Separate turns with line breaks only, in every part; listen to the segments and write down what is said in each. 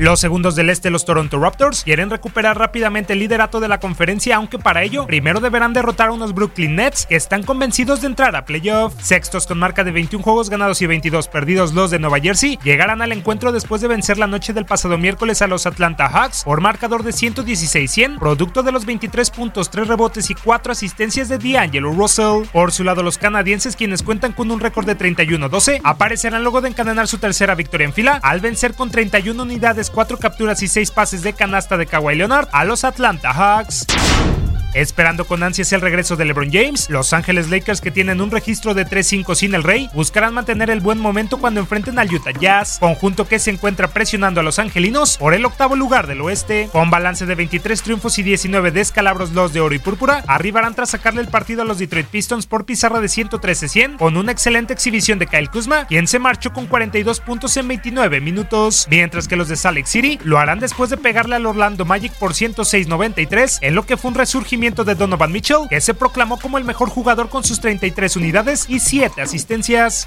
Los segundos del este, los Toronto Raptors, quieren recuperar rápidamente el liderato de la conferencia, aunque para ello primero deberán derrotar a unos Brooklyn Nets que están convencidos de entrar a playoff. Sextos con marca de 21 juegos ganados y 22 perdidos, los de Nueva Jersey llegarán al encuentro después de vencer la noche del pasado miércoles a los Atlanta Hawks por marcador de 116-100, producto de los 23 puntos, 3 rebotes y 4 asistencias de D'Angelo Russell. Por su lado, los canadienses, quienes cuentan con un récord de 31-12, aparecerán luego de encadenar su tercera victoria en fila al vencer con 31 unidades 4 capturas y 6 pases de canasta de Kawhi Leonard a los Atlanta Hawks. Esperando con ansias el regreso de LeBron James, Los Ángeles Lakers que tienen un registro de 3-5 sin el Rey buscarán mantener el buen momento cuando enfrenten al Utah Jazz, conjunto que se encuentra presionando a los angelinos por el octavo lugar del oeste. Con balance de 23 triunfos y 19 descalabros los de oro y púrpura, arribarán tras sacarle el partido a los Detroit Pistons por pizarra de 113-100 con una excelente exhibición de Kyle Kuzma, quien se marchó con 42 puntos en 29 minutos, mientras que los de Salt Lake City lo harán después de pegarle al Orlando Magic por 106-93 en lo que fue un resurgimiento de Donovan Mitchell, que se proclamó como el mejor jugador con sus 33 unidades y 7 asistencias.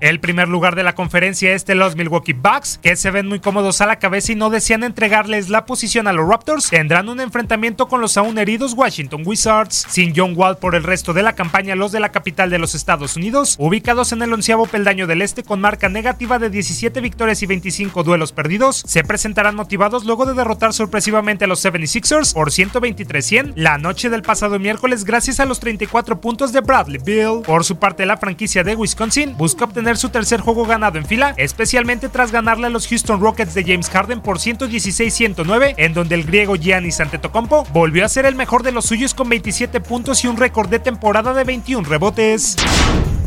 El primer lugar de la conferencia este los Milwaukee Bucks, que se ven muy cómodos a la cabeza y no desean entregarles la posición a los Raptors, tendrán un enfrentamiento con los aún heridos Washington Wizards. Sin John Wall por el resto de la campaña, los de la capital de los Estados Unidos, ubicados en el onceavo peldaño del este con marca negativa de 17 victorias y 25 duelos perdidos, se presentarán motivados luego de derrotar sorpresivamente a los 76ers por 123-100 la noche del pasado miércoles gracias a los 34 puntos de Bradley Bill. Por su parte, la franquicia de Wisconsin busca obtener su tercer juego ganado en fila, especialmente tras ganarle a los Houston Rockets de James Harden por 116-109, en donde el griego Giannis Antetokounmpo volvió a ser el mejor de los suyos con 27 puntos y un récord de temporada de 21 rebotes.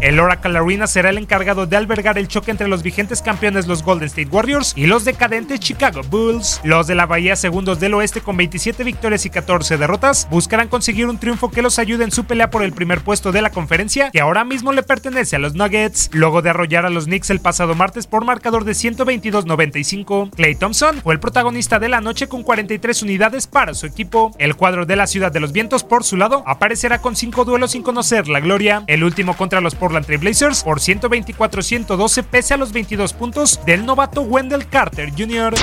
El Oracle Arena será el encargado de albergar el choque entre los vigentes campeones los Golden State Warriors y los decadentes Chicago Bulls. Los de la Bahía segundos del oeste con 27 victorias y 14 derrotas buscarán conseguir un triunfo que los ayude en su pelea por el primer puesto de la conferencia que ahora mismo le pertenece a los Nuggets. Luego de arrollar a los Knicks el pasado martes por marcador de 122-95, Clay Thompson fue el protagonista de la noche con 43 unidades para su equipo. El cuadro de la Ciudad de los Vientos por su lado aparecerá con 5 duelos sin conocer la gloria. El último contra los Portland Trail Blazers por 124-112 pese a los 22 puntos del novato Wendell Carter Jr.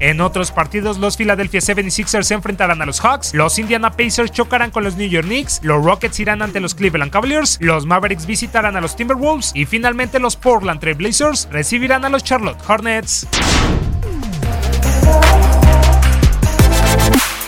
En otros partidos, los Philadelphia 76ers se enfrentarán a los Hawks, los Indiana Pacers chocarán con los New York Knicks, los Rockets irán ante los Cleveland Cavaliers, los Mavericks visitarán a los Timberwolves y finalmente los Portland Trail Blazers recibirán a los Charlotte Hornets.